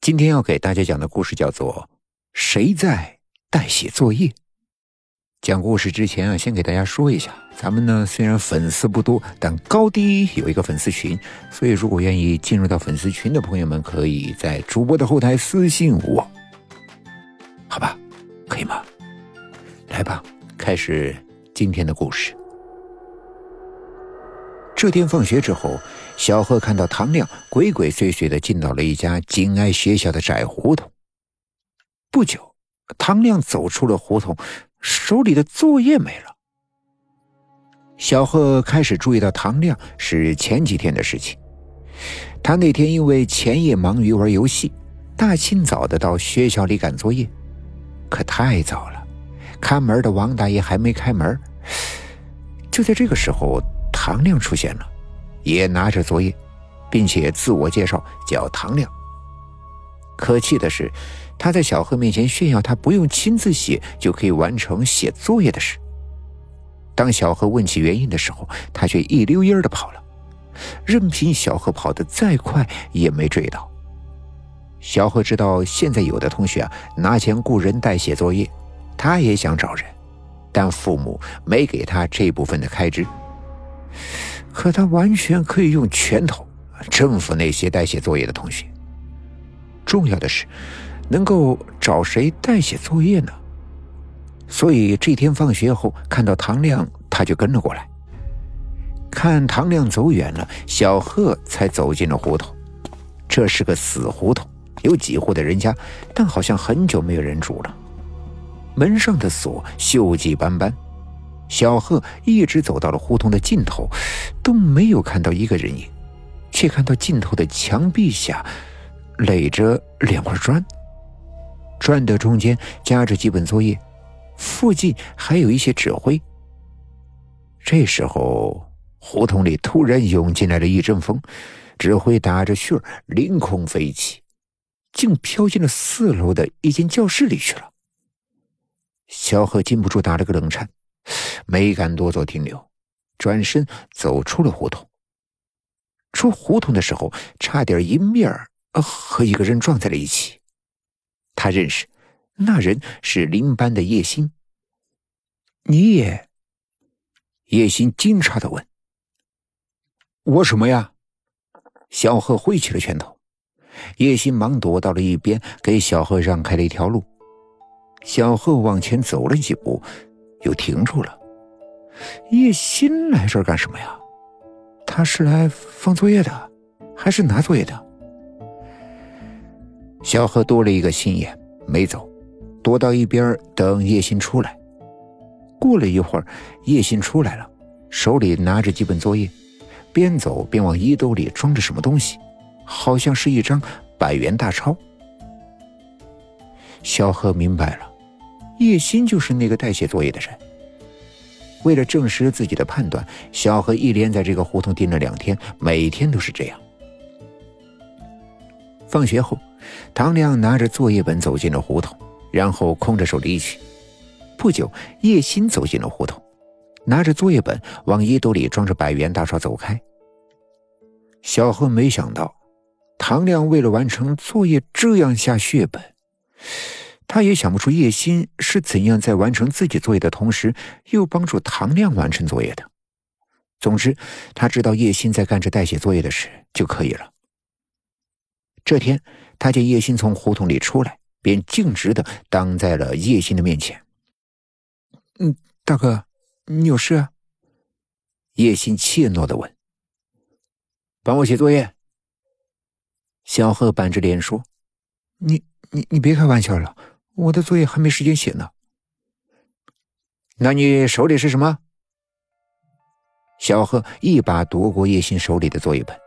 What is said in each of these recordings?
今天要给大家讲的故事叫做《谁在代写作业》。讲故事之前啊，先给大家说一下，咱们呢虽然粉丝不多，但高低有一个粉丝群，所以如果愿意进入到粉丝群的朋友们，可以在主播的后台私信我，好吧？可以吗？来吧，开始今天的故事。这天放学之后，小贺看到唐亮鬼鬼祟祟的进到了一家紧挨学校的窄胡同。不久，唐亮走出了胡同，手里的作业没了。小贺开始注意到唐亮是前几天的事情。他那天因为前夜忙于玩游戏，大清早的到学校里赶作业，可太早了，看门的王大爷还没开门。就在这个时候。唐亮出现了，也拿着作业，并且自我介绍叫唐亮。可气的是，他在小贺面前炫耀他不用亲自写就可以完成写作业的事。当小贺问起原因的时候，他却一溜烟的跑了，任凭小贺跑得再快也没追到。小贺知道现在有的同学啊拿钱雇人代写作业，他也想找人，但父母没给他这部分的开支。可他完全可以用拳头征服那些代写作业的同学。重要的是，能够找谁代写作业呢？所以这天放学后看到唐亮，他就跟了过来。看唐亮走远了，小贺才走进了胡同。这是个死胡同，有几户的人家，但好像很久没有人住了。门上的锁锈迹斑斑。小贺一直走到了胡同的尽头，都没有看到一个人影，却看到尽头的墙壁下垒着两块砖，砖的中间夹着几本作业，附近还有一些纸灰。这时候，胡同里突然涌进来了一阵风，纸灰打着旋儿凌空飞起，竟飘进了四楼的一间教室里去了。小贺禁不住打了个冷颤。没敢多做停留，转身走出了胡同。出胡同的时候，差点迎面和一个人撞在了一起。他认识，那人是邻班的叶星。你也？叶星惊诧的问。我什么呀？小贺挥起了拳头。叶星忙躲到了一边，给小贺让开了一条路。小贺往前走了几步。又停住了。叶欣来这儿干什么呀？他是来放作业的，还是拿作业的？小何多了一个心眼，没走，躲到一边等叶欣出来。过了一会儿，叶欣出来了，手里拿着几本作业，边走边往衣兜里装着什么东西，好像是一张百元大钞。小何明白了。叶欣就是那个代写作业的人。为了证实自己的判断，小何一连在这个胡同盯了两天，每天都是这样。放学后，唐亮拿着作业本走进了胡同，然后空着手离去。不久，叶欣走进了胡同，拿着作业本往衣兜里装着百元大钞走开。小何没想到，唐亮为了完成作业这样下血本。他也想不出叶欣是怎样在完成自己作业的同时，又帮助唐亮完成作业的。总之，他知道叶欣在干着代写作业的事就可以了。这天，他见叶欣从胡同里出来，便径直的挡在了叶欣的面前。“嗯，大哥，你有事？”叶欣怯懦的问。“帮我写作业。”小贺板着脸说。“你、你、你别开玩笑了。”我的作业还没时间写呢。那你手里是什么？小贺一把夺过叶欣手里的作业本，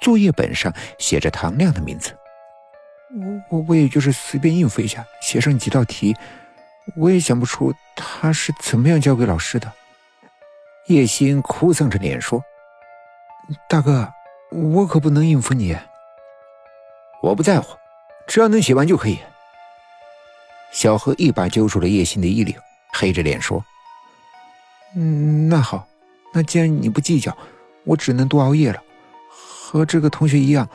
作业本上写着唐亮的名字。我我我也就是随便应付一下，写上几道题，我也想不出他是怎么样交给老师的。叶欣哭丧着脸说：“大哥，我可不能应付你。我不在乎，只要能写完就可以。”小何一把揪住了叶欣的衣领，黑着脸说：“嗯，那好，那既然你不计较，我只能多熬夜了。和这个同学一样，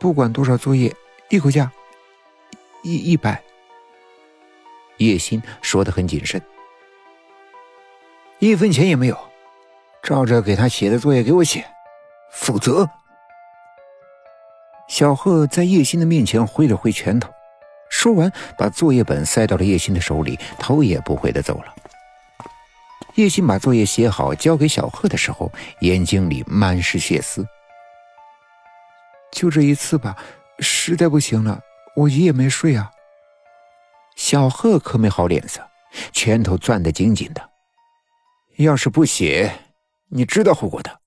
不管多少作业，一口价一一百。叶欣说的很谨慎，一分钱也没有，照着给他写的作业给我写，否则。小贺在叶欣的面前挥了挥拳头，说完，把作业本塞到了叶欣的手里，头也不回的走了。叶欣把作业写好交给小贺的时候，眼睛里满是血丝。就这一次吧，实在不行了，我一夜没睡啊。小贺可没好脸色，拳头攥得紧紧的。要是不写，你知道后果的。